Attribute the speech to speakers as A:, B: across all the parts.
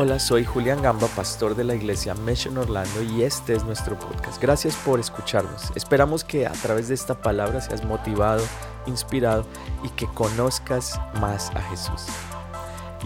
A: Hola, soy Julián Gamba, pastor de la iglesia Mission Orlando y este es nuestro podcast. Gracias por escucharnos. Esperamos que a través de esta palabra seas motivado, inspirado y que conozcas más a Jesús.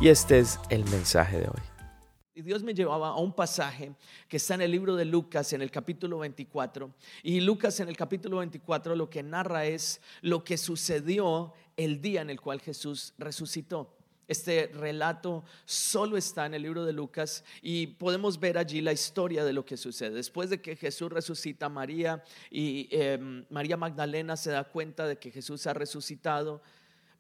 A: Y este es el mensaje de hoy.
B: Dios me llevaba a un pasaje que está en el libro de Lucas, en el capítulo 24. Y Lucas en el capítulo 24 lo que narra es lo que sucedió el día en el cual Jesús resucitó. Este relato solo está en el libro de Lucas y podemos ver allí la historia de lo que sucede. Después de que Jesús resucita a María y em, María Magdalena se da cuenta de que Jesús ha resucitado,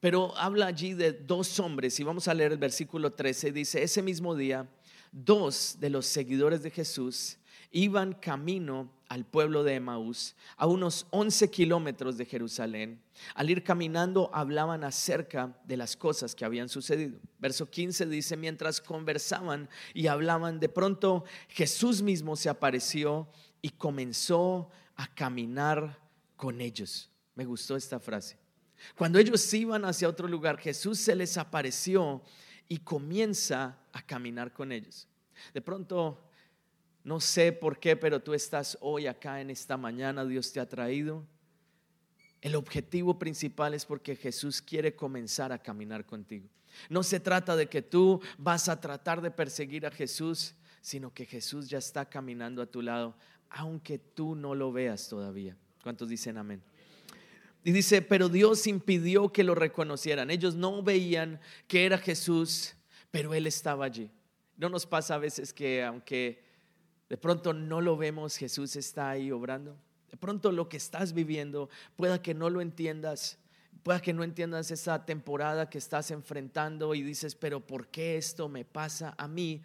B: pero habla allí de dos hombres y vamos a leer el versículo 13. Dice, ese mismo día, dos de los seguidores de Jesús iban camino al pueblo de Emaús, a unos 11 kilómetros de Jerusalén. Al ir caminando hablaban acerca de las cosas que habían sucedido. Verso 15 dice, mientras conversaban y hablaban, de pronto Jesús mismo se apareció y comenzó a caminar con ellos. Me gustó esta frase. Cuando ellos iban hacia otro lugar, Jesús se les apareció y comienza a caminar con ellos. De pronto no sé por qué, pero tú estás hoy acá en esta mañana, Dios te ha traído. El objetivo principal es porque Jesús quiere comenzar a caminar contigo. No se trata de que tú vas a tratar de perseguir a Jesús, sino que Jesús ya está caminando a tu lado, aunque tú no lo veas todavía. ¿Cuántos dicen amén? Y dice, pero Dios impidió que lo reconocieran. Ellos no veían que era Jesús, pero Él estaba allí. No nos pasa a veces que aunque de pronto no lo vemos, Jesús está ahí obrando. De pronto lo que estás viviendo, pueda que no lo entiendas, pueda que no entiendas esa temporada que estás enfrentando y dices, pero ¿por qué esto me pasa a mí?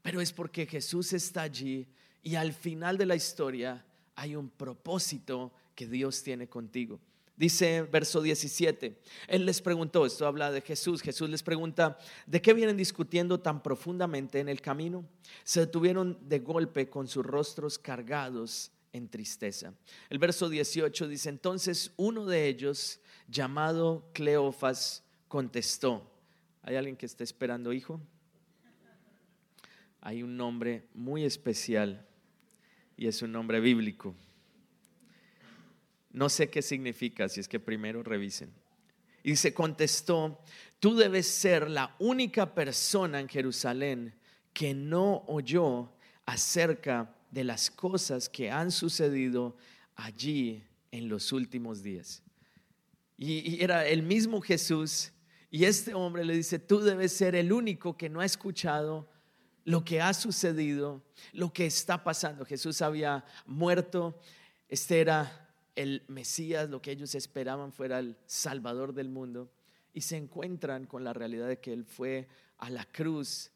B: Pero es porque Jesús está allí y al final de la historia hay un propósito que Dios tiene contigo. Dice verso 17, Él les preguntó, esto habla de Jesús, Jesús les pregunta, ¿de qué vienen discutiendo tan profundamente en el camino? Se detuvieron de golpe con sus rostros cargados en tristeza. El verso 18 dice, entonces uno de ellos, llamado Cleofas, contestó, ¿hay alguien que esté esperando hijo? Hay un nombre muy especial y es un nombre bíblico. No sé qué significa, si es que primero revisen. Y se contestó, tú debes ser la única persona en Jerusalén que no oyó acerca de las cosas que han sucedido allí en los últimos días. Y, era el mismo Jesús y este hombre le dice, tú debes ser el único que no ha escuchado lo que ha sucedido, lo que está pasando. Jesús había muerto, este era el Mesías, lo que ellos esperaban fuera el Salvador del mundo, y se encuentran con la realidad de que Él fue a la cruz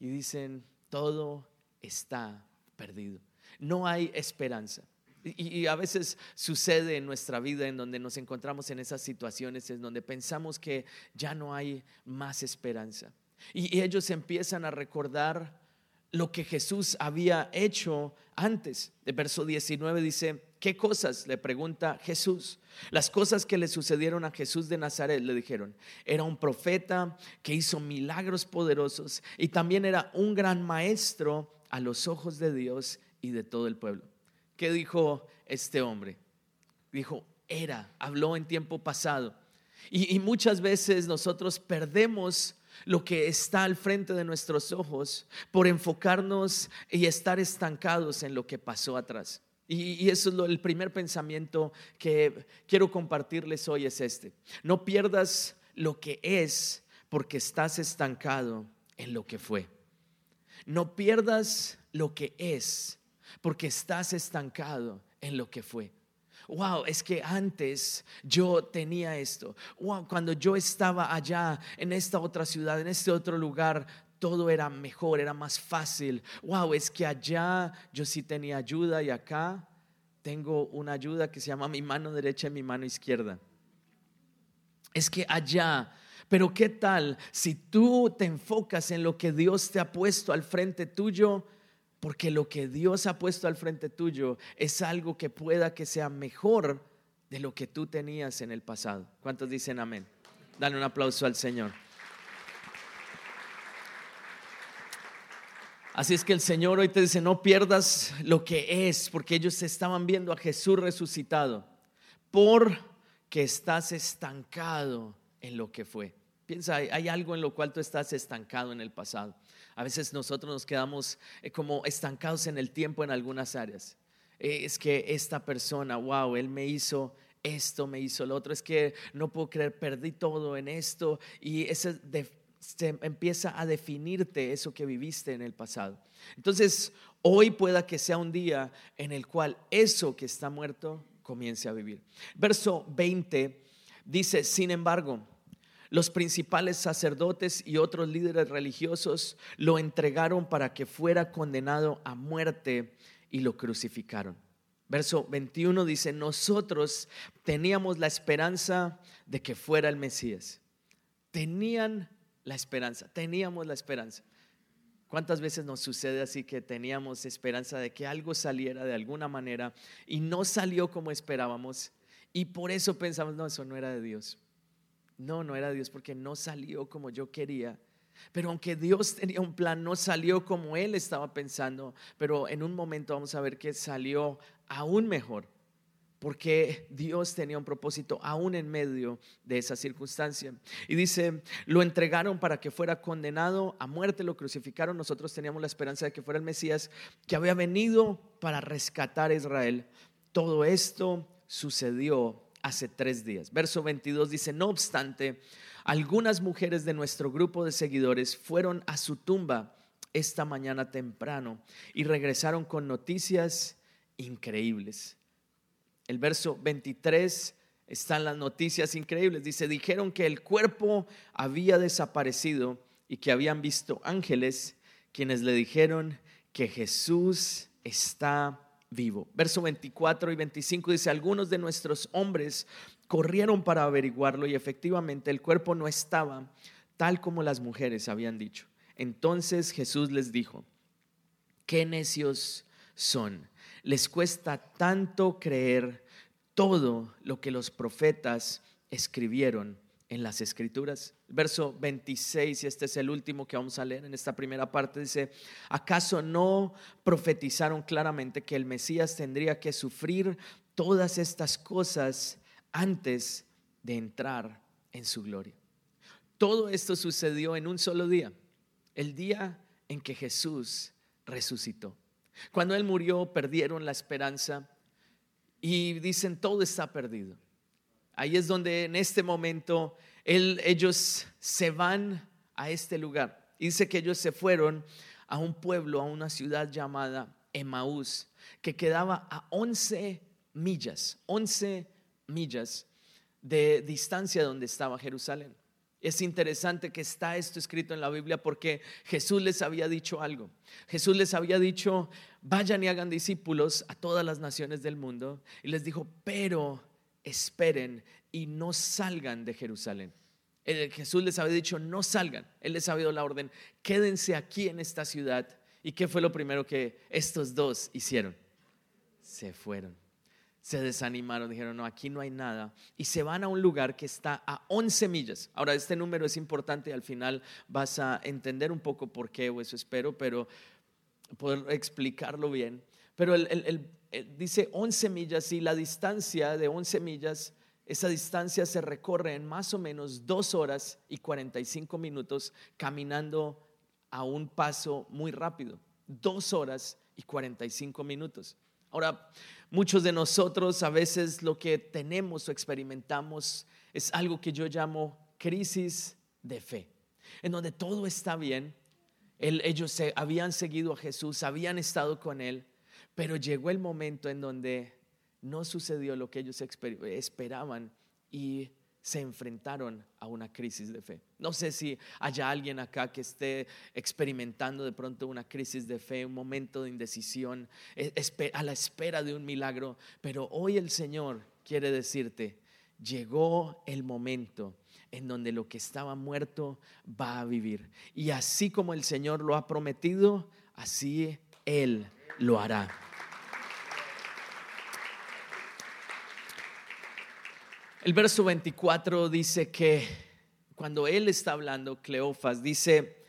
B: y dicen, todo está perdido, no hay esperanza. Y, a veces sucede en nuestra vida en donde nos encontramos en esas situaciones en donde pensamos que ya no hay más esperanza. Y, y ellos empiezan a recordar lo que Jesús había hecho antes. De verso 19 dice, ¿Qué cosas? Le pregunta Jesús. Las cosas que le sucedieron a Jesús de Nazaret, le dijeron, era un profeta que hizo milagros poderosos y también era un gran maestro a los ojos de Dios y de todo el pueblo. ¿Qué dijo este hombre? Dijo, era, habló en tiempo pasado. Y, muchas veces nosotros perdemos lo que está al frente de nuestros ojos por enfocarnos y estar estancados en lo que pasó atrás. Y, eso es el primer pensamiento que quiero compartirles hoy es este. No pierdas lo que es porque estás estancado en lo que fue. No pierdas lo que es porque estás estancado en lo que fue. Wow, es que antes yo tenía esto. Wow, cuando yo estaba allá en esta otra ciudad, en este otro lugar, todo era mejor, era más fácil. Wow, es que allá yo sí tenía ayuda y acá tengo una ayuda que se llama mi mano derecha y mi mano izquierda. Es que allá, pero ¿qué tal si tú te enfocas en lo que Dios te ha puesto al frente tuyo? Porque lo que Dios ha puesto al frente tuyo es algo que pueda que sea mejor de lo que tú tenías en el pasado. ¿Cuántos dicen amén? Dale un aplauso al Señor. Así es que el Señor hoy te dice, no pierdas lo que es, porque ellos estaban viendo a Jesús resucitado, porque estás estancado en lo que fue. Piensa, hay algo en lo cual tú estás estancado en el pasado. A veces nosotros nos quedamos eh, como estancados en el tiempo en algunas áreas. Eh, es que esta persona, wow, él me hizo esto, me hizo lo otro. Es que no puedo creer, perdí todo en esto. Y ese se empieza a definirte eso que viviste en el pasado. Entonces, hoy pueda que sea un día en el cual eso que está muerto comience a vivir. Verso 20 dice, sin embargo, los principales sacerdotes y otros líderes religiosos lo entregaron para que fuera condenado a muerte y lo crucificaron. Verso 21 dice, nosotros teníamos la esperanza de que fuera el Mesías. Tenían la esperanza, teníamos la esperanza. ¿Cuántas veces nos sucede así que teníamos esperanza de que algo saliera de alguna manera y no salió como esperábamos? Y por eso pensamos, no, eso no era de Dios. No, no era Dios porque no salió como yo quería. Pero aunque Dios tenía un plan, no salió como Él estaba pensando. Pero en un momento vamos a ver que salió aún mejor. Porque Dios tenía un propósito aún en medio de esa circunstancia. Y dice, lo entregaron para que fuera condenado a muerte, lo crucificaron. Nosotros teníamos la esperanza de que fuera el Mesías que había venido para rescatar a Israel. Todo esto sucedió hace tres días. Verso 22 dice, no obstante, algunas mujeres de nuestro grupo de seguidores fueron a su tumba esta mañana temprano y regresaron con noticias increíbles. El verso 23 están las noticias increíbles. Dice, dijeron que el cuerpo había desaparecido y que habían visto ángeles quienes le dijeron que Jesús está vivo. Verso 24 y 25 dice, algunos de nuestros hombres corrieron para averiguarlo y efectivamente el cuerpo no estaba tal como las mujeres habían dicho. Entonces Jesús les dijo, qué necios son. Les cuesta tanto creer todo lo que los profetas escribieron en las escrituras. Verso 26, y este es el último que vamos a leer en esta primera parte, dice, ¿acaso no profetizaron claramente que el Mesías tendría que sufrir todas estas cosas antes de entrar en su gloria? Todo esto sucedió en un solo día, el día en que Jesús resucitó. Cuando Él murió, perdieron la esperanza y dicen, todo está perdido. Ahí es donde en este momento ellos se van a este lugar. Dice que ellos se fueron a un pueblo, a una ciudad llamada Emaús, que quedaba a 11 millas, 11 millas de distancia donde estaba Jerusalén. Es interesante que está esto escrito en la Biblia porque Jesús les había dicho algo. Jesús les había dicho, vayan y hagan discípulos a todas las naciones del mundo. Y les dijo, pero esperen y no salgan de Jerusalén. Jesús les había dicho, no salgan. Él les había dado la orden, quédense aquí en esta ciudad. ¿Y qué fue lo primero que estos dos hicieron? Se fueron. Se desanimaron, dijeron, no, aquí no hay nada. Y se van a un lugar que está a 11 millas. Ahora, este número es importante y al final vas a entender un poco por qué, o eso espero, pero poder explicarlo bien. Pero el, dice 11 millas y la distancia de 11 millas, esa distancia se recorre en más o menos dos horas y 45 minutos caminando a un paso muy rápido. Dos horas y 45 minutos. Ahora, muchos de nosotros a veces lo que tenemos o experimentamos es algo que yo llamo crisis de fe, en donde todo está bien, ellos se, habían seguido a Jesús, habían estado con Él, pero llegó el momento en donde no sucedió lo que ellos esperaban y se enfrentaron a una crisis de fe. No sé si haya alguien acá que esté experimentando de pronto una crisis de fe, un momento de indecisión, e, a la espera de un milagro, pero hoy el Señor quiere decirte, llegó el momento en donde lo que estaba muerto va a vivir. Y así como el Señor lo ha prometido, así Él lo hará. El verso 24 dice que cuando él está hablando, Cleofas, dice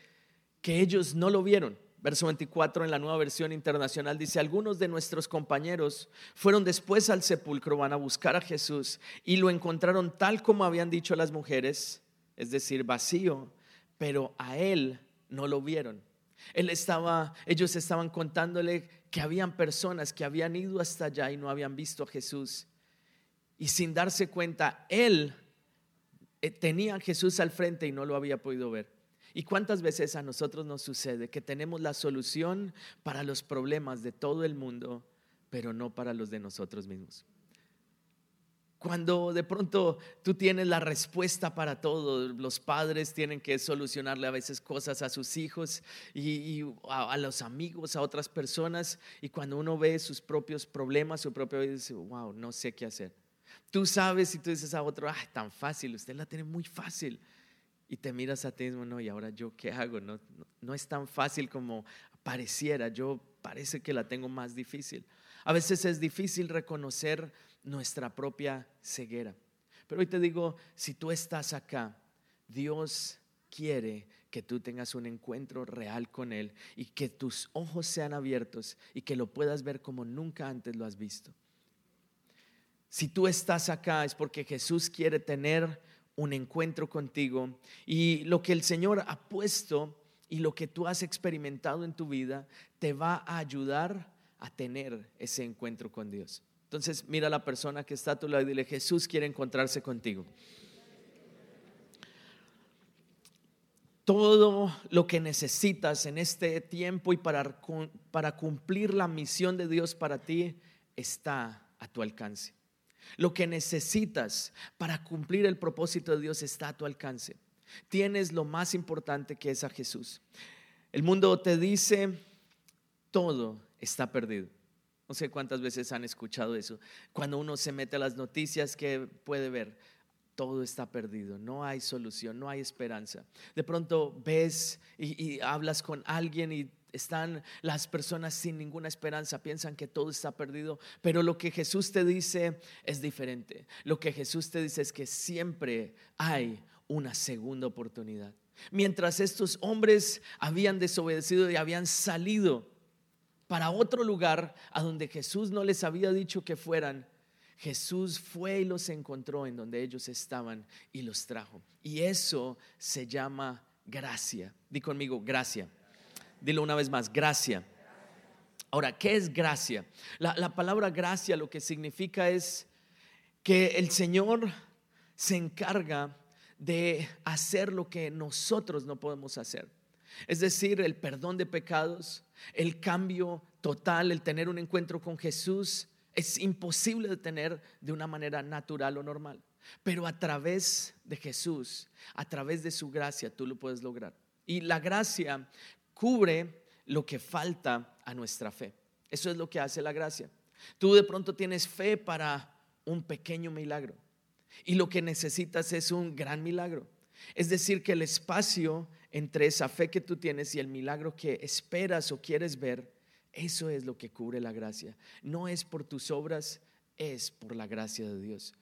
B: que ellos no lo vieron. Verso 24 en la nueva versión internacional dice, algunos de nuestros compañeros fueron después al sepulcro, van a buscar a Jesús y lo encontraron tal como habían dicho las mujeres, es decir, vacío, pero a él no lo vieron. Él estaba, ellos estaban contándole que habían personas que habían ido hasta allá y no habían visto a Jesús. Y sin darse cuenta, él eh, tenía a Jesús al frente y no lo había podido ver. ¿Y cuántas veces a nosotros nos sucede que tenemos la solución para los problemas de todo el mundo, pero no para los de nosotros mismos? Cuando de pronto tú tienes la respuesta para todo, los padres tienen que solucionarle a veces cosas a sus hijos y, a, los amigos, a otras personas, y cuando uno ve sus propios problemas, su propio dice, wow, no sé qué hacer. Tú sabes y tú dices a otro, ah, tan fácil, usted la tiene muy fácil y te miras a ti mismo, no, y ahora yo qué hago, no, no, es tan fácil como pareciera, yo parece que la tengo más difícil. A veces es difícil reconocer nuestra propia ceguera. Pero hoy te digo, si tú estás acá, Dios quiere que tú tengas un encuentro real con Él y que tus ojos sean abiertos y que lo puedas ver como nunca antes lo has visto. Si tú estás acá es porque Jesús quiere tener un encuentro contigo y lo que el Señor ha puesto y lo que tú has experimentado en tu vida te va a ayudar a tener ese encuentro con Dios. Entonces mira a la persona que está a tu lado y dile, Jesús quiere encontrarse contigo. Todo lo que necesitas en este tiempo y para, para cumplir la misión de Dios para ti está a tu alcance. Lo que necesitas para cumplir el propósito de Dios está a tu alcance. Tienes lo más importante que es a Jesús. El mundo te dice, todo está perdido. No sé cuántas veces han escuchado eso. Cuando uno se mete a las noticias, que puede ver? Todo está perdido, no hay solución, no hay esperanza. De pronto ves y, y hablas con alguien y están las personas sin ninguna esperanza, piensan que todo está perdido, pero lo que Jesús te dice es diferente. Lo que Jesús te dice es que siempre hay una segunda oportunidad. Mientras estos hombres habían desobedecido y habían salido para otro lugar a donde Jesús no les había dicho que fueran, Jesús fue y los encontró en donde ellos estaban y los trajo. Y eso se llama gracia. Di conmigo, gracia. Dilo una vez más, gracia. Ahora, ¿qué es gracia? La, palabra gracia lo que significa es que el Señor se encarga de hacer lo que nosotros no podemos hacer. Es decir, el perdón de pecados, el cambio total, el tener un encuentro con Jesús, es imposible de tener de una manera natural o normal. Pero a través de Jesús, a través de su gracia, tú lo puedes lograr. Y la gracia cubre lo que falta a nuestra fe. Eso es lo que hace la gracia. Tú de pronto tienes fe para un pequeño milagro y lo que necesitas es un gran milagro. Es decir, que el espacio entre esa fe que tú tienes y el milagro que esperas o quieres ver, eso es lo que cubre la gracia. No es por tus obras, es por la gracia de Dios.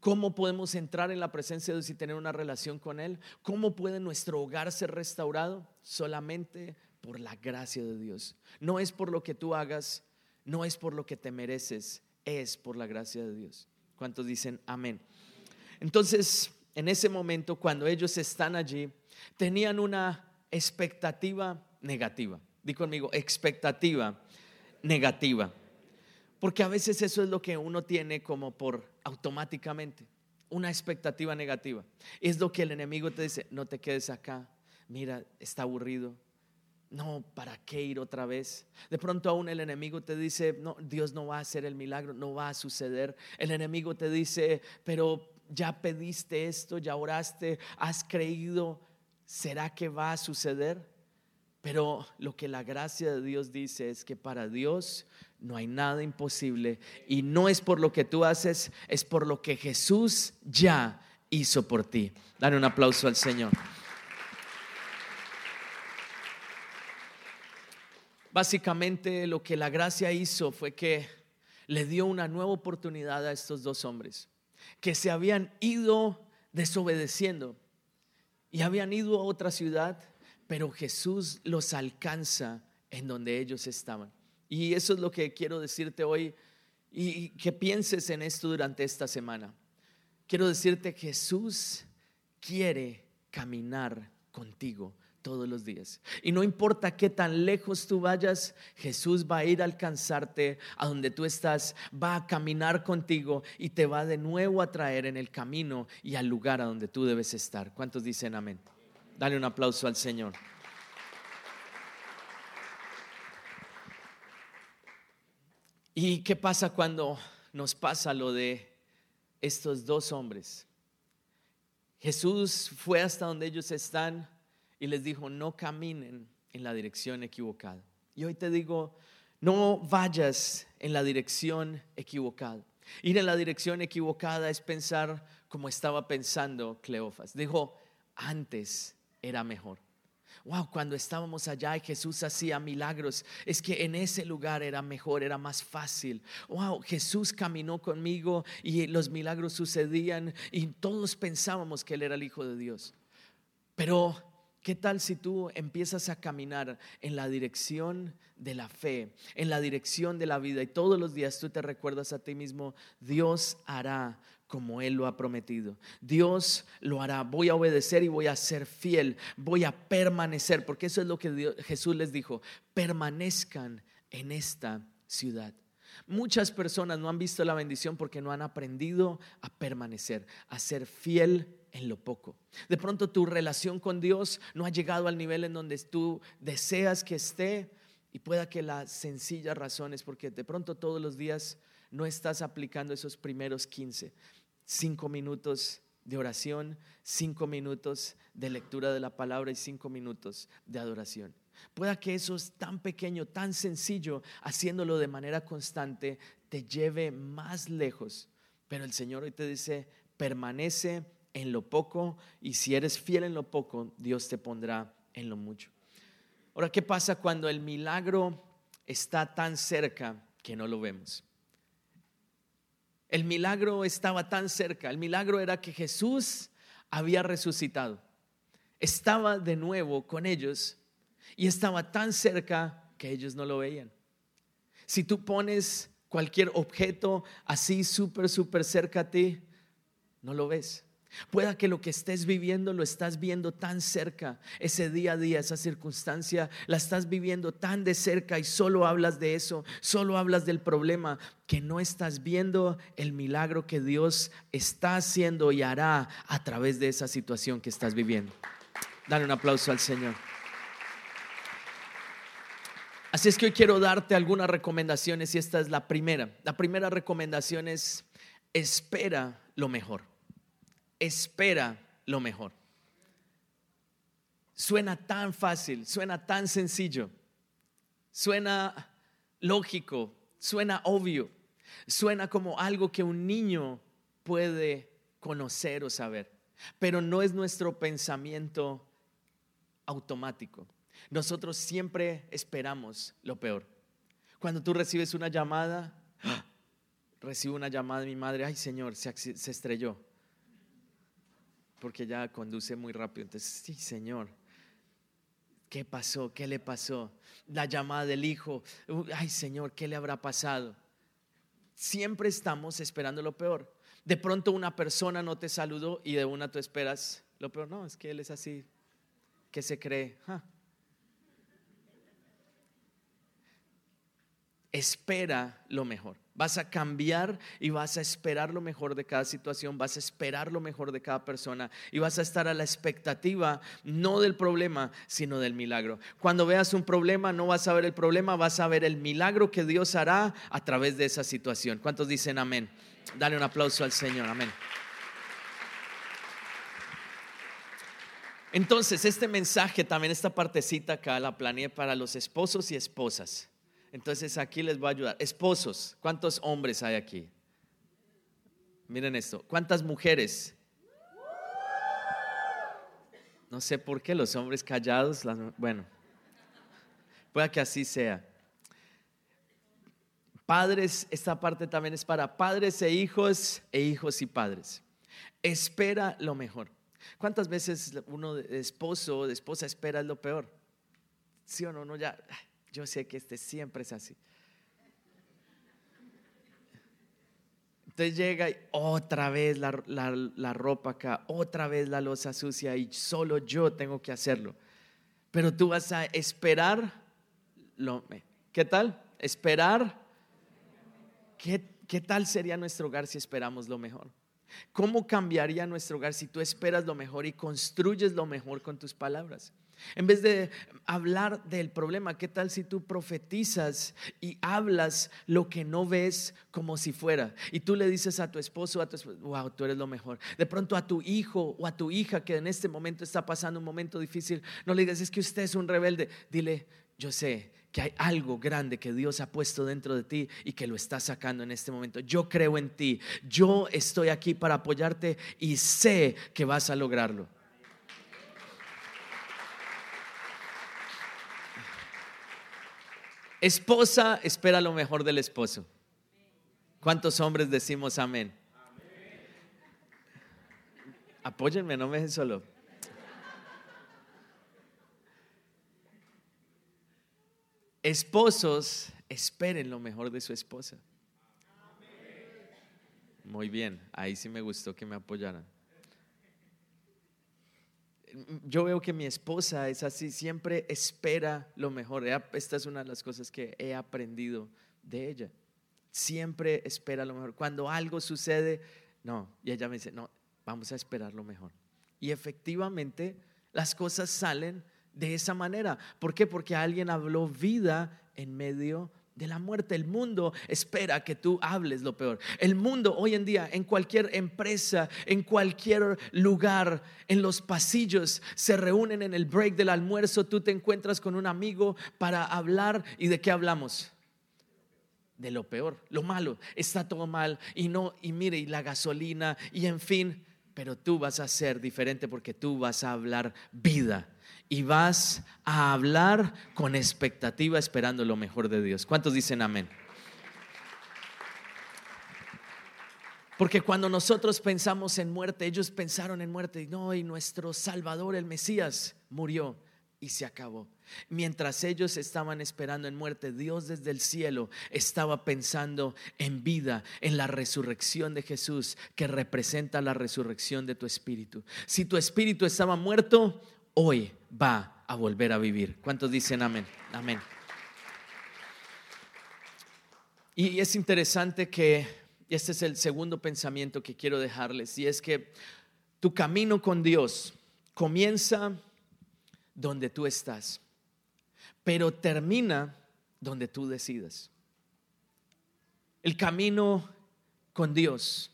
B: ¿Cómo podemos entrar en la presencia de Dios y tener una relación con Él? ¿Cómo puede nuestro hogar ser restaurado? Solamente por la gracia de Dios. No es por lo que tú hagas, no es por lo que te mereces, es por la gracia de Dios. ¿Cuántos dicen amén? Entonces, en ese momento, cuando ellos están allí, tenían una expectativa negativa. Di conmigo, expectativa negativa. Porque a veces eso es lo que uno tiene como por automáticamente, una expectativa negativa. Es lo que el enemigo te dice, no te quedes acá, mira, está aburrido. No, ¿para qué ir otra vez? De pronto aún el enemigo te dice, no, Dios no va a hacer el milagro, no va a suceder. El enemigo te dice, pero ya pediste esto, ya oraste, has creído, ¿será que va a suceder? Pero lo que la gracia de Dios dice es que para Dios no hay nada imposible y no es por lo que tú haces, es por lo que Jesús ya hizo por ti. Dale un aplauso al Señor. Básicamente lo que la gracia hizo fue que le dio una nueva oportunidad a estos dos hombres que se habían ido desobedeciendo y habían ido a otra ciudad pero Jesús los alcanza en donde ellos estaban. Y eso es lo que quiero decirte hoy y que pienses en esto durante esta semana. Quiero decirte Jesús quiere caminar contigo todos los días. Y no importa qué tan lejos tú vayas, Jesús va a ir a alcanzarte a donde tú estás, va a caminar contigo y te va de nuevo a traer en el camino y al lugar a donde tú debes estar. ¿Cuántos dicen amén? Dale un aplauso al Señor. ¿Y qué pasa cuando nos pasa lo de estos dos hombres? Jesús fue hasta donde ellos están y les dijo, no caminen en la dirección equivocada. Y hoy te digo, no vayas en la dirección equivocada. Ir en la dirección equivocada es pensar como estaba pensando Cleofas. Dijo, antes era mejor. Wow, cuando estábamos allá y Jesús hacía milagros, es que en ese lugar era mejor, era más fácil. Wow, Jesús caminó conmigo y los milagros sucedían y todos pensábamos que Él era el Hijo de Dios. Pero ¿Qué tal si tú empiezas a caminar en la dirección de la fe, en la dirección de la vida y todos los días tú te recuerdas a ti mismo, Dios hará como Él lo ha prometido. Dios lo hará. Voy a obedecer y voy a ser fiel. Voy a permanecer, porque eso es lo que Jesús les dijo. Permanezcan en esta ciudad. Muchas personas no han visto la bendición porque no han aprendido a permanecer, a ser fiel en lo poco. De pronto tu relación con Dios no ha llegado al nivel en donde tú deseas que esté y pueda que la sencilla razón es porque de pronto todos los días no estás aplicando esos primeros 15, 5 minutos de oración, 5 minutos de lectura de la palabra y 5 minutos de adoración. Pueda que eso es tan pequeño, tan sencillo, haciéndolo de manera constante, te lleve más lejos. Pero el Señor hoy te dice, permanece en lo poco y si eres fiel en lo poco, Dios te pondrá en lo mucho. Ahora, ¿qué pasa cuando el milagro está tan cerca que no lo vemos? El milagro estaba tan cerca, el milagro era que Jesús había resucitado, estaba de nuevo con ellos y estaba tan cerca que ellos no lo veían. Si tú pones cualquier objeto así súper, súper cerca a ti, no lo ves. Pueda que lo que estés viviendo lo estás viendo tan cerca, ese día a día, esa circunstancia, la estás viviendo tan de cerca y solo hablas de eso, solo hablas del problema, que no estás viendo el milagro que Dios está haciendo y hará a través de esa situación que estás viviendo. Dale un aplauso al Señor. Así es que hoy quiero darte algunas recomendaciones y esta es la primera. La primera recomendación es espera lo mejor espera lo mejor. Suena tan fácil, suena tan sencillo, suena lógico, suena obvio, suena como algo que un niño puede conocer o saber, pero no es nuestro pensamiento automático. Nosotros siempre esperamos lo peor. Cuando tú recibes una llamada, ¡ah! recibo una llamada de mi madre, ay Señor, se, se estrelló porque ella conduce muy rápido. Entonces, sí, Señor, ¿qué pasó? ¿Qué le pasó? La llamada del hijo, ay Señor, ¿qué le habrá pasado? Siempre estamos esperando lo peor. De pronto una persona no te saludó y de una tú esperas lo peor. No, es que él es así, que se cree. Espera lo mejor. Vas a cambiar y vas a esperar lo mejor de cada situación, vas a esperar lo mejor de cada persona y vas a estar a la expectativa no del problema, sino del milagro. Cuando veas un problema, no vas a ver el problema, vas a ver el milagro que Dios hará a través de esa situación. ¿Cuántos dicen amén? Dale un aplauso al Señor, amén. Entonces, este mensaje, también esta partecita acá, la planeé para los esposos y esposas. Entonces aquí les voy a ayudar. Esposos, ¿cuántos hombres hay aquí? Miren esto. ¿Cuántas mujeres? No sé por qué los hombres callados, bueno, pueda que así sea. Padres, esta parte también es para padres e hijos e hijos y padres. Espera lo mejor. ¿Cuántas veces uno de esposo o de esposa espera lo peor? ¿Sí o no? No, ya Yo sé que este siempre es así. Entonces llega y otra vez la, ropa acá, otra vez la losa sucia y solo yo tengo que hacerlo. Pero tú vas a esperar, lo, ¿qué tal? Esperar. ¿Qué, ¿Qué tal sería nuestro hogar si esperamos lo mejor? ¿Cómo cambiaría nuestro hogar si tú esperas lo mejor y construyes lo mejor con tus palabras? En vez de hablar del problema, ¿qué tal si tú profetizas y hablas lo que no ves como si fuera? Y tú le dices a tu esposo, a tu wow, tú eres lo mejor. De pronto a tu hijo o a tu hija que en este momento está pasando un momento difícil, no le digas, es que usted es un rebelde. Dile, yo sé que hay algo grande que Dios ha puesto dentro de ti y que lo está sacando en este momento. Yo creo en ti, yo estoy aquí para apoyarte y sé que vas a lograrlo. Esposa espera lo mejor del esposo. ¿Cuántos hombres decimos amén? Apóyenme, no me dejen solo. Esposos, esperen lo mejor de su esposa. Muy bien, ahí sí me gustó que me apoyaran yo veo que mi esposa es así, siempre espera lo mejor. Esta es una de las cosas que he aprendido de ella. Siempre espera lo mejor. Cuando algo sucede, no, y ella me dice, no, vamos a esperar lo mejor. Y efectivamente las cosas salen de esa manera. ¿Por qué? Porque alguien habló vida en medio de la muerte. El mundo espera que tú hables lo peor. El mundo hoy en día, en cualquier empresa, en cualquier lugar, en los pasillos, se reúnen en el break del almuerzo, tú te encuentras con un amigo para hablar y de qué hablamos. De lo peor, lo malo, está todo mal y no, y mire, y la gasolina y en fin, pero tú vas a ser diferente porque tú vas a hablar vida y vas a hablar con expectativa esperando lo mejor de Dios. ¿Cuántos dicen amén? Porque cuando nosotros pensamos en muerte, ellos pensaron en muerte, no, y nuestro Salvador, el Mesías, murió y se acabó. Mientras ellos estaban esperando en muerte, Dios desde el cielo estaba pensando en vida, en la resurrección de Jesús, que representa la resurrección de tu espíritu. Si tu espíritu estaba muerto, hoy va a volver a vivir. ¿Cuántos dicen amén? Amén. Y es interesante que este es el segundo pensamiento que quiero dejarles, y es que tu camino con Dios comienza donde tú estás, pero termina donde tú decidas. El camino con Dios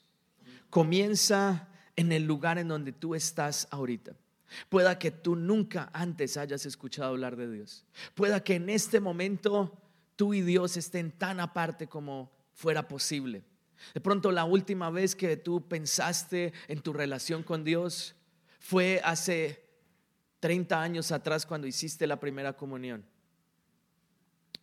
B: comienza en el lugar en donde tú estás ahorita. Pueda que tú nunca antes hayas escuchado hablar de Dios. Pueda que en este momento tú y Dios estén tan aparte como fuera posible. De pronto la última vez que tú pensaste en tu relación con Dios fue hace 30 años atrás cuando hiciste la primera comunión.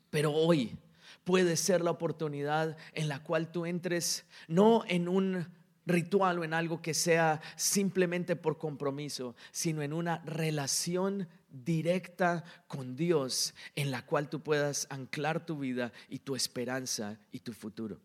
B: Pero hoy puede ser la oportunidad en la cual tú entres no en un ritual o en algo que sea simplemente por compromiso, sino en una relación directa con Dios en la cual tú puedas anclar tu vida y tu esperanza y tu futuro.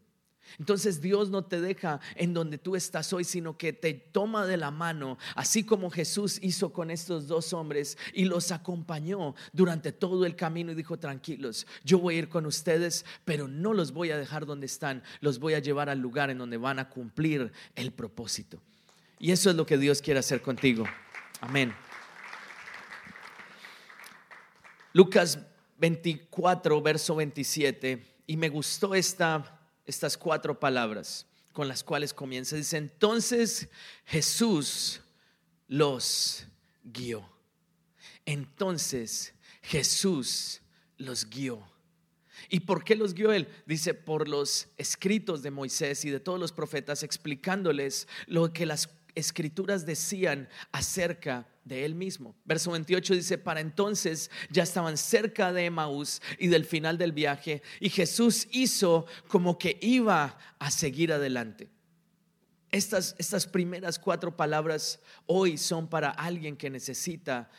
B: Entonces Dios no te deja en donde tú estás hoy, sino que te toma de la mano, así como Jesús hizo con estos dos hombres y los acompañó durante todo el camino y dijo, tranquilos, yo voy a ir con ustedes, pero no los voy a dejar donde están, los voy a llevar al lugar en donde van a cumplir el propósito. Y eso es lo que Dios quiere hacer contigo. Amén. Lucas 24, verso 27, y me gustó esta estas cuatro palabras con las cuales comienza. Dice, entonces Jesús los guió. Entonces Jesús los guió. ¿Y por qué los guió él? Dice, por los escritos de Moisés y de todos los profetas explicándoles lo que las escrituras decían acerca de él mismo. Verso 28 dice, para entonces ya estaban cerca de Emaús y del final del viaje y Jesús hizo como que iba a seguir adelante. Estas, estas primeras cuatro palabras hoy son para alguien que necesita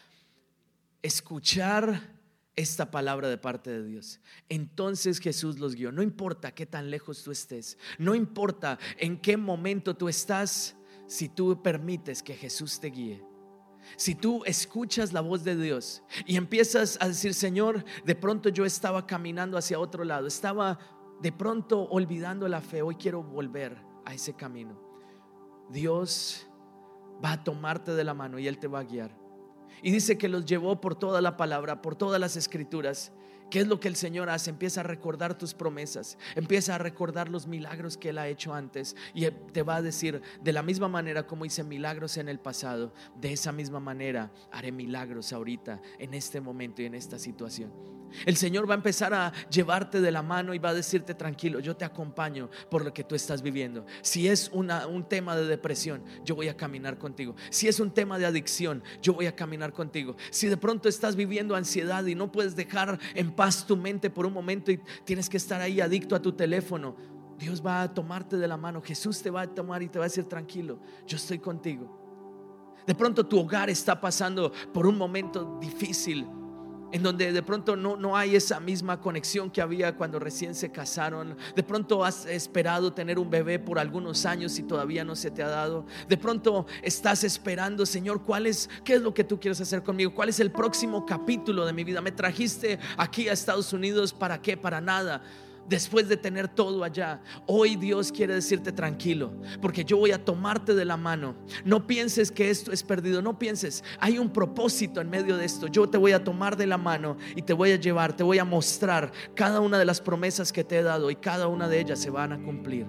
B: escuchar esta palabra de parte de Dios. Entonces Jesús los guió. No importa qué tan lejos tú estés, no importa en qué momento tú estás, si tú permites que Jesús te guíe. Si tú escuchas la voz de Dios y empiezas a decir, Señor, de pronto yo estaba caminando hacia otro lado, estaba de pronto olvidando la fe, hoy quiero volver a ese camino. Dios va a tomarte de la mano y Él te va a guiar. Y dice que los llevó por toda la palabra, por todas las escrituras. ¿Qué es lo que el Señor hace? Empieza a recordar tus promesas, empieza a recordar los milagros que Él ha hecho antes y te va a decir, de la misma manera como hice milagros en el pasado, de esa misma manera haré milagros ahorita, en este momento y en esta situación. El Señor va a empezar a llevarte de la mano y va a decirte tranquilo, yo te acompaño por lo que tú estás viviendo. Si es un tema de depresión, yo voy a caminar contigo. Si es un tema de adicción, yo voy a caminar contigo. Si de pronto estás viviendo ansiedad y no puedes dejar en paz tu mente por un momento y tienes que estar ahí adicto a tu teléfono, Dios va a tomarte de la mano. Jesús te va a tomar y te va a decir tranquilo, yo estoy contigo. De pronto tu hogar está pasando por un momento difícil en donde de pronto no, no hay esa misma conexión que había cuando recién se casaron. De pronto has esperado tener un bebé por algunos años y todavía no se te ha dado. De pronto estás esperando, Señor, ¿cuál es, qué es lo que tú quieres hacer conmigo? ¿Cuál es el próximo capítulo de mi vida? Me trajiste aquí a Estados Unidos para qué? Para nada después de tener todo allá. Hoy Dios quiere decirte tranquilo, porque yo voy a tomarte de la mano. No pienses que esto es perdido, no pienses, hay un propósito en medio de esto. Yo te voy a tomar de la mano y te voy a llevar, te voy a mostrar cada una de las promesas que te he dado y cada una de ellas se van a cumplir.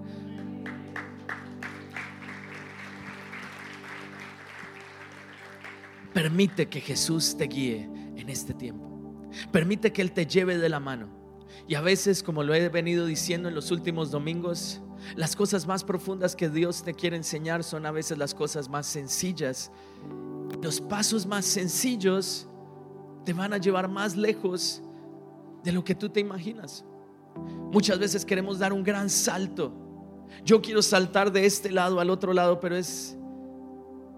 B: Permite que Jesús te guíe en este tiempo. Permite que Él te lleve de la mano. Y a veces, como lo he venido diciendo en los últimos domingos, las cosas más profundas que Dios te quiere enseñar son a veces las cosas más sencillas. Los pasos más sencillos te van a llevar más lejos de lo que tú te imaginas. Muchas veces queremos dar un gran salto. Yo quiero saltar de este lado al otro lado, pero es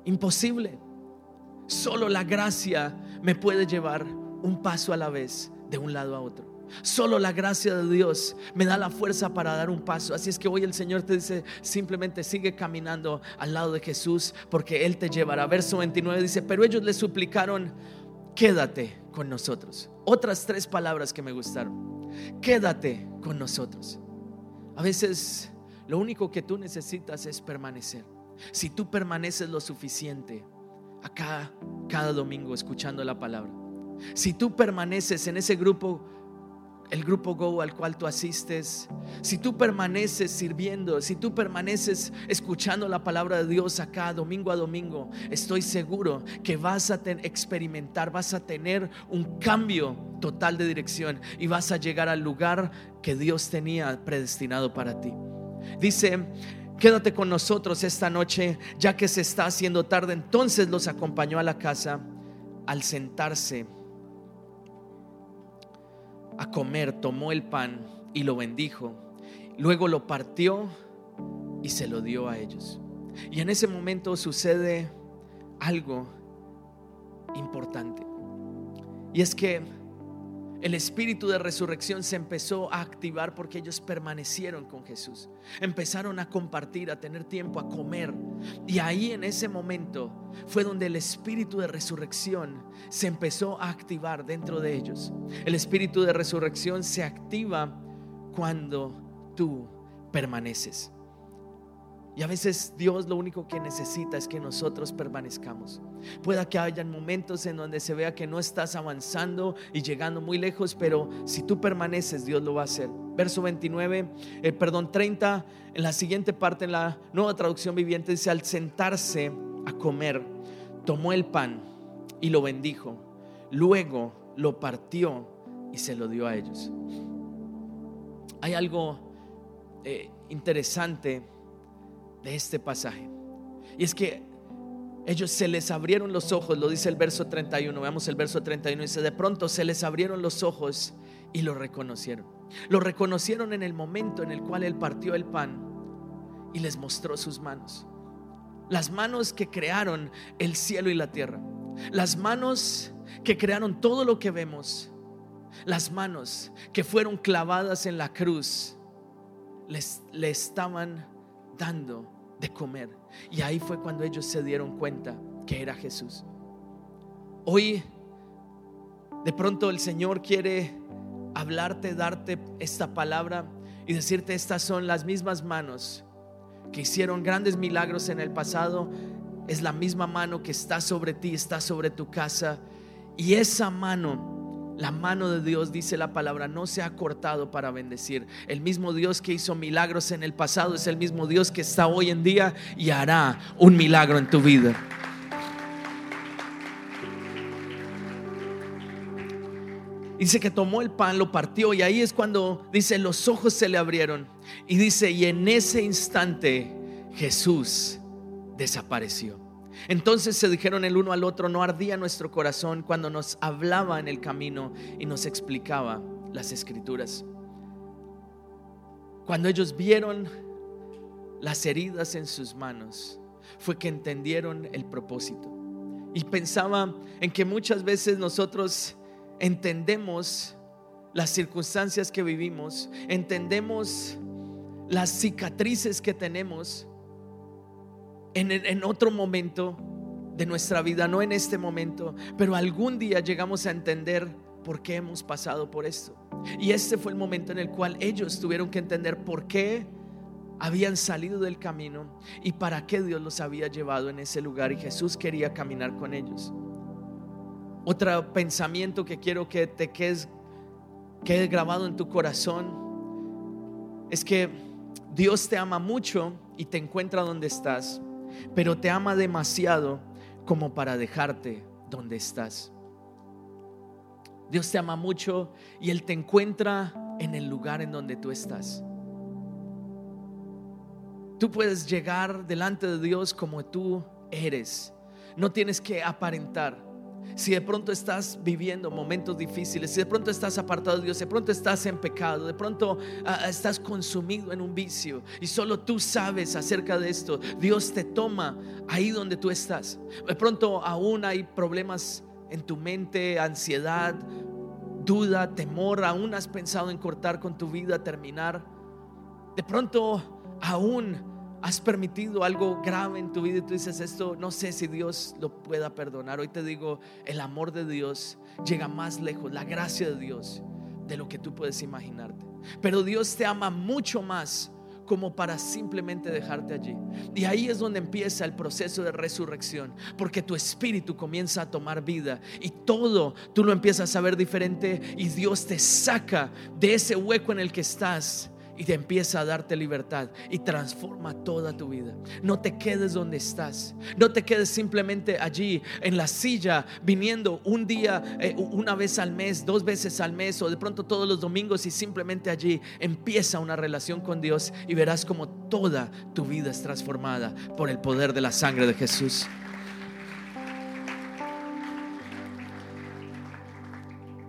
B: imposible. Solo la gracia me puede llevar un paso a la vez de un lado a otro. Solo la gracia de Dios me da la fuerza para dar un paso. Así es que hoy el Señor te dice, simplemente sigue caminando al lado de Jesús porque Él te llevará. Verso 29 dice, pero ellos le suplicaron, quédate con nosotros. Otras tres palabras que me gustaron. Quédate con nosotros. A veces lo único que tú necesitas es permanecer. Si tú permaneces lo suficiente acá cada domingo escuchando la palabra. Si tú permaneces en ese grupo el grupo Go al cual tú asistes, si tú permaneces sirviendo, si tú permaneces escuchando la palabra de Dios acá domingo a domingo, estoy seguro que vas a experimentar, vas a tener un cambio total de dirección y vas a llegar al lugar que Dios tenía predestinado para ti. Dice, quédate con nosotros esta noche, ya que se está haciendo tarde. Entonces los acompañó a la casa al sentarse a comer, tomó el pan y lo bendijo. Luego lo partió y se lo dio a ellos. Y en ese momento sucede algo importante. Y es que el espíritu de resurrección se empezó a activar porque ellos permanecieron con Jesús. Empezaron a compartir, a tener tiempo, a comer. Y ahí en ese momento fue donde el espíritu de resurrección se empezó a activar dentro de ellos. El espíritu de resurrección se activa cuando tú permaneces. Y a veces Dios lo único que necesita es que nosotros permanezcamos. Pueda que hayan momentos en donde se vea que no estás avanzando y llegando muy lejos, pero si tú permaneces, Dios lo va a hacer. Verso 29, eh, perdón, 30, en la siguiente parte, en la nueva traducción viviente, dice, al sentarse a comer, tomó el pan y lo bendijo. Luego lo partió y se lo dio a ellos. Hay algo eh, interesante de este pasaje. Y es que ellos se les abrieron los ojos, lo dice el verso 31, veamos el verso 31, dice, de pronto se les abrieron los ojos y lo reconocieron. Lo reconocieron en el momento en el cual él partió el pan y les mostró sus manos. Las manos que crearon el cielo y la tierra. Las manos que crearon todo lo que vemos. las manos que fueron clavadas en la cruz, les, le estaban dando de comer. Y ahí fue cuando ellos se dieron cuenta que era Jesús. Hoy, de pronto el Señor quiere hablarte, darte esta palabra y decirte, estas son las mismas manos que hicieron grandes milagros en el pasado. Es la misma mano que está sobre ti, está sobre tu casa. Y esa mano la mano de Dios, dice la palabra, no se ha cortado para bendecir. El mismo Dios que hizo milagros en el pasado es el mismo Dios que está hoy en día y hará un milagro en tu vida. Dice que tomó el pan, lo partió y ahí es cuando dice los ojos se le abrieron. Y dice, y en ese instante Jesús desapareció. Entonces se dijeron el uno al otro, no ardía nuestro corazón cuando nos hablaba en el camino y nos explicaba las escrituras. Cuando ellos vieron las heridas en sus manos, fue que entendieron el propósito. Y pensaba en que muchas veces nosotros entendemos las circunstancias que vivimos, entendemos las cicatrices que tenemos, en, otro momento de nuestra vida, no en este momento, pero algún día llegamos a entender por qué hemos pasado por esto. Y este fue el momento en el cual ellos tuvieron que entender por qué habían salido del camino y para qué Dios los había llevado en ese lugar y Jesús quería caminar con ellos. Otro pensamiento que quiero que te quede grabado en tu corazón es que Dios te ama mucho y te encuentra donde estás pero te ama demasiado como para dejarte donde estás. Dios te ama mucho y Él te encuentra en el lugar en donde tú estás. Tú puedes llegar delante de Dios como tú eres. No tienes que aparentar. Si de pronto estás viviendo momentos difíciles, si de pronto estás apartado de Dios, de pronto estás en pecado, de pronto ah, estás consumido en un vicio y solo tú sabes acerca de esto, Dios te toma ahí donde tú estás. De pronto aún hay problemas en tu mente, ansiedad, duda, temor, aún has pensado en cortar con tu vida, terminar. De pronto aún has permitido algo grave en tu vida y tú dices esto, no sé si Dios lo pueda perdonar. Hoy te digo, el amor de Dios llega más lejos, la gracia de Dios, de lo que tú puedes imaginarte. Pero Dios te ama mucho más como para simplemente dejarte allí. Y ahí es donde empieza el proceso de resurrección, porque tu espíritu comienza a tomar vida y todo tú lo empiezas a ver diferente y Dios te saca de ese hueco en el que estás y te empieza a darte libertad y transforma toda tu vida. No te quedes donde estás. No te quedes simplemente allí en la silla viniendo un día, eh, una vez al mes, dos veces al mes o de pronto todos los domingos y simplemente allí empieza una relación con Dios y verás como toda tu vida es transformada por el poder de la sangre de Jesús.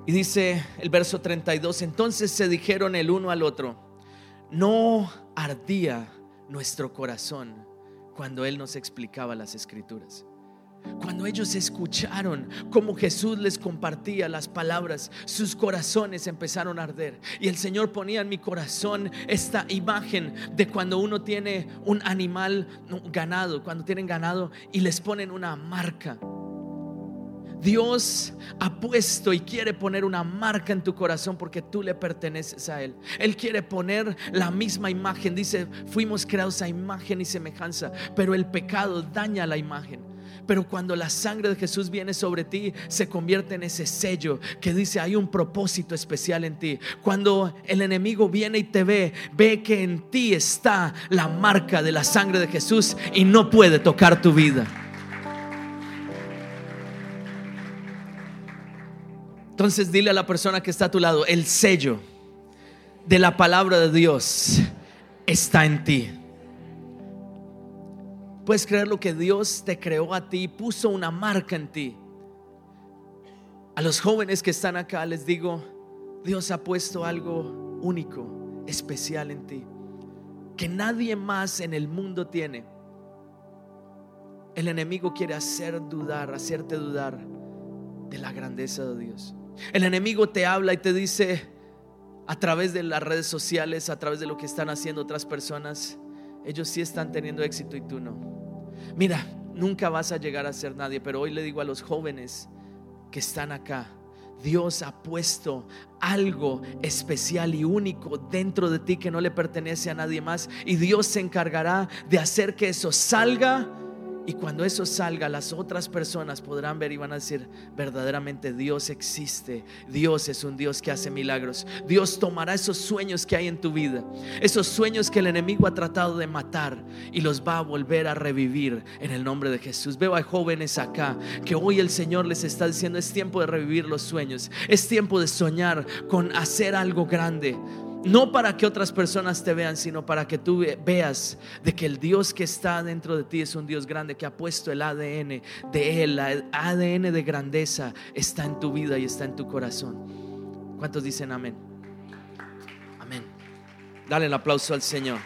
B: Y dice el verso 32, entonces se dijeron el uno al otro, no ardía nuestro corazón cuando Él nos explicaba las escrituras. Cuando ellos escucharon cómo Jesús les compartía las palabras, sus corazones empezaron a arder. Y el Señor ponía en mi corazón esta imagen de cuando uno tiene un animal ganado, cuando tienen ganado y les ponen una marca Dios ha puesto y quiere poner una marca en tu corazón porque tú le perteneces a Él. Él quiere poner la misma imagen. Dice, fuimos creados a imagen y semejanza, pero el pecado daña la imagen. Pero cuando la sangre de Jesús viene sobre ti, se convierte en ese sello que dice, hay un propósito especial en ti. Cuando el enemigo viene y te ve, ve que en ti está la marca de la sangre de Jesús y no puede tocar tu vida. Entonces dile a la persona que está a tu lado, el sello de la palabra de Dios está en ti. Puedes creer lo que Dios te creó a ti, puso una marca en ti. A los jóvenes que están acá les digo, Dios ha puesto algo único, especial en ti, que nadie más en el mundo tiene. El enemigo quiere hacer dudar, hacerte dudar de la grandeza de Dios. El enemigo te habla y te dice a través de las redes sociales, a través de lo que están haciendo otras personas, ellos sí están teniendo éxito y tú no. Mira, nunca vas a llegar a ser nadie, pero hoy le digo a los jóvenes que están acá, Dios ha puesto algo especial y único dentro de ti que no le pertenece a nadie más y Dios se encargará de hacer que eso salga y cuando eso salga, las otras personas podrán ver y van a decir, verdaderamente Dios existe. Dios es un Dios que hace milagros. Dios tomará esos sueños que hay en tu vida, esos sueños que el enemigo ha tratado de matar y los va a volver a revivir en el nombre de Jesús. Veo a jóvenes acá que hoy el Señor les está diciendo, es tiempo de revivir los sueños. Es tiempo de soñar con hacer algo grande no para que otras personas te vean, sino para que tú veas de que el Dios que está dentro de ti es un Dios grande que ha puesto el ADN de Él, el ADN de grandeza está en tu vida y está en tu corazón. ¿Cuántos dicen amén? Amén. Dale el aplauso al Señor.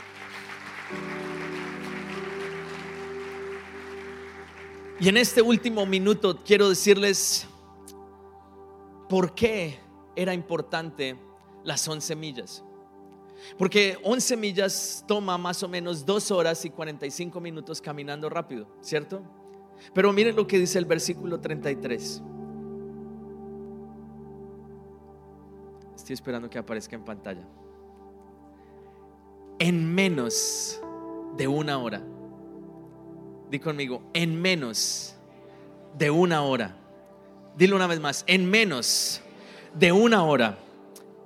B: Y en este último minuto quiero decirles por qué era importante las once millas. Porque 11 millas toma más o menos 2 horas y 45 minutos caminando rápido, ¿cierto? Pero miren lo que dice el versículo 33. Estoy esperando que aparezca en pantalla. En menos de una hora. Di conmigo, en menos de una hora. Dilo una vez más, en menos de una hora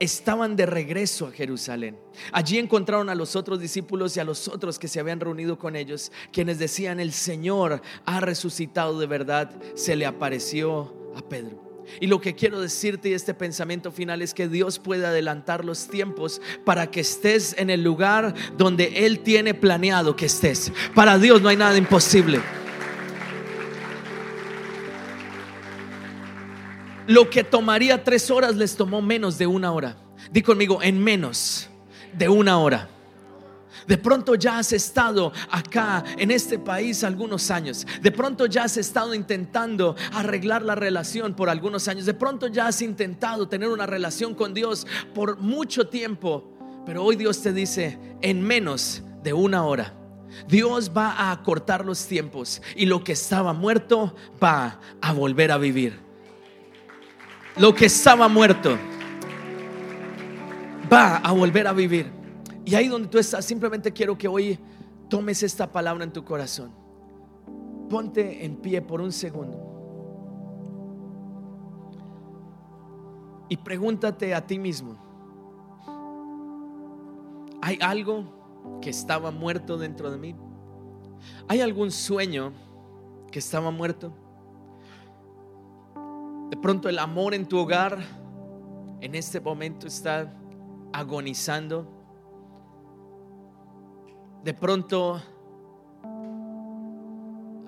B: estaban de regreso a Jerusalén. Allí encontraron a los otros discípulos y a los otros que se habían reunido con ellos, quienes decían, el Señor ha resucitado de verdad, se le apareció a Pedro. Y lo que quiero decirte y este pensamiento final es que Dios puede adelantar los tiempos para que estés en el lugar donde Él tiene planeado que estés. Para Dios no hay nada imposible. Lo que tomaría tres horas les tomó menos de una hora. Di conmigo, en menos de una hora. De pronto ya has estado acá en este país algunos años. De pronto ya has estado intentando arreglar la relación por algunos años. De pronto ya has intentado tener una relación con Dios por mucho tiempo. Pero hoy Dios te dice, en menos de una hora. Dios va a acortar los tiempos y lo que estaba muerto va a volver a vivir lo que estaba muerto va a volver a vivir. Y ahí donde tú estás, simplemente quiero que hoy tomes esta palabra en tu corazón. Ponte en pie por un segundo. Y pregúntate a ti mismo, ¿hay algo que estaba muerto dentro de mí? ¿Hay algún sueño que estaba muerto? De pronto el amor en tu hogar en este momento está agonizando. De pronto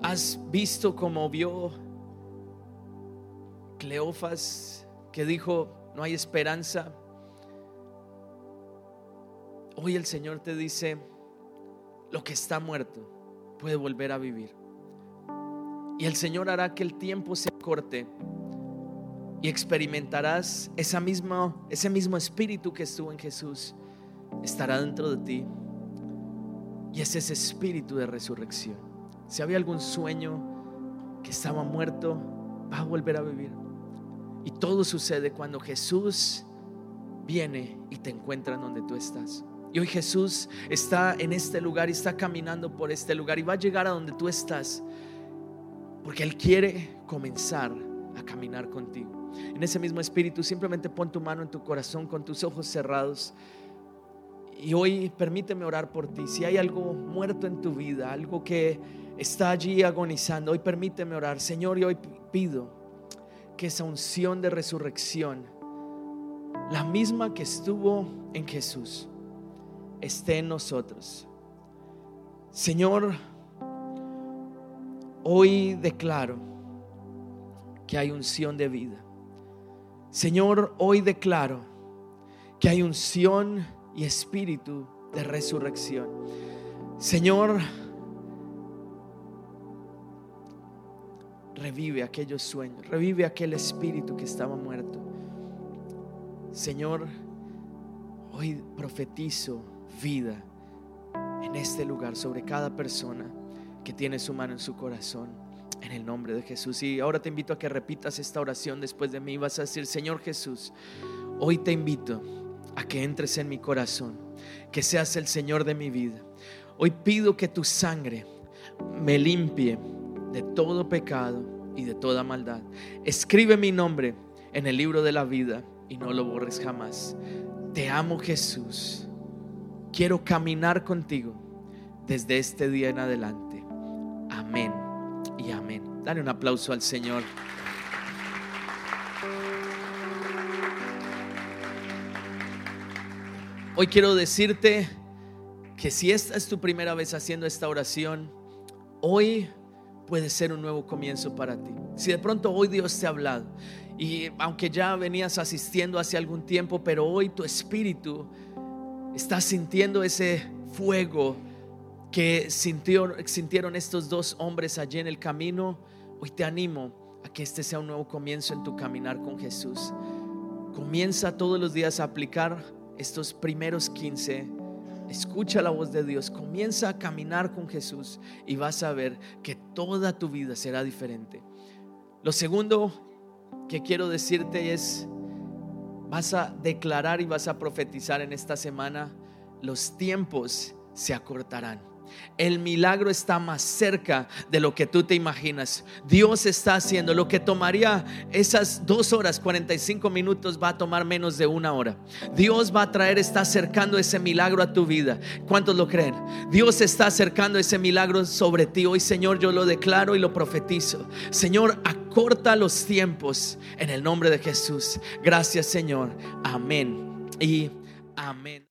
B: has visto como vio Cleofas que dijo, no hay esperanza. Hoy el Señor te dice, lo que está muerto puede volver a vivir. Y el Señor hará que el tiempo se corte y experimentarás ese mismo espíritu que estuvo en Jesús, estará dentro de ti. Y es ese espíritu de resurrección. Si había algún sueño que estaba muerto, va a volver a vivir. Y todo sucede cuando Jesús viene y te encuentra en donde tú estás. Y hoy Jesús está en este lugar y está caminando por este lugar y va a llegar a donde tú estás. Porque Él quiere comenzar a caminar contigo en ese mismo espíritu, simplemente pon tu mano en tu corazón con tus ojos cerrados. Y hoy permíteme orar por ti. Si hay algo muerto en tu vida, algo que está allí agonizando, hoy permíteme orar. Señor, y hoy pido que esa unción de resurrección, la misma que estuvo en Jesús, esté en nosotros. Señor, hoy declaro que hay unción de vida. Señor, hoy declaro que hay unción y espíritu de resurrección. Señor, revive aquellos sueños, revive aquel espíritu que estaba muerto. Señor, hoy profetizo vida en este lugar sobre cada persona que tiene su mano en su corazón. En el nombre de Jesús. Y ahora te invito a que repitas esta oración después de mí. Vas a decir, Señor Jesús, hoy te invito a que entres en mi corazón, que seas el Señor de mi vida. Hoy pido que tu sangre me limpie de todo pecado y de toda maldad. Escribe mi nombre en el libro de la vida y no lo borres jamás. Te amo Jesús. Quiero caminar contigo desde este día en adelante. Amén y amén. Dale un aplauso al Señor. Hoy quiero decirte que si esta es tu primera vez haciendo esta oración, hoy puede ser un nuevo comienzo para ti. Si de pronto hoy Dios te ha hablado y aunque ya venías asistiendo hace algún tiempo, pero hoy tu espíritu está sintiendo ese fuego que sintieron estos dos hombres allí en el camino, hoy te animo a que este sea un nuevo comienzo en tu caminar con Jesús. Comienza todos los días a aplicar estos primeros 15 Escucha la voz de Dios, comienza a caminar con Jesús y vas a ver que toda tu vida será diferente. Lo segundo que quiero decirte es, vas a declarar y vas a profetizar en esta semana, los tiempos se acortarán. El milagro está más cerca de lo que tú te imaginas. Dios está haciendo lo que tomaría esas dos horas, 45 minutos, va a tomar menos de una hora. Dios va a traer, está acercando ese milagro a tu vida. ¿Cuántos lo creen? Dios está acercando ese milagro sobre ti. Hoy, Señor, yo lo declaro y lo profetizo. Señor, acorta los tiempos en el nombre de Jesús. Gracias, Señor. Amén y amén.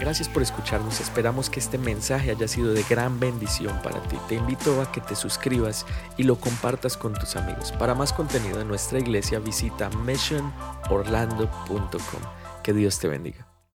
A: Gracias por escucharnos. Esperamos que este mensaje haya sido de gran bendición para ti. Te invito a que te suscribas y lo compartas con tus amigos. Para más contenido de nuestra iglesia visita missionorlando.com. Que Dios te bendiga.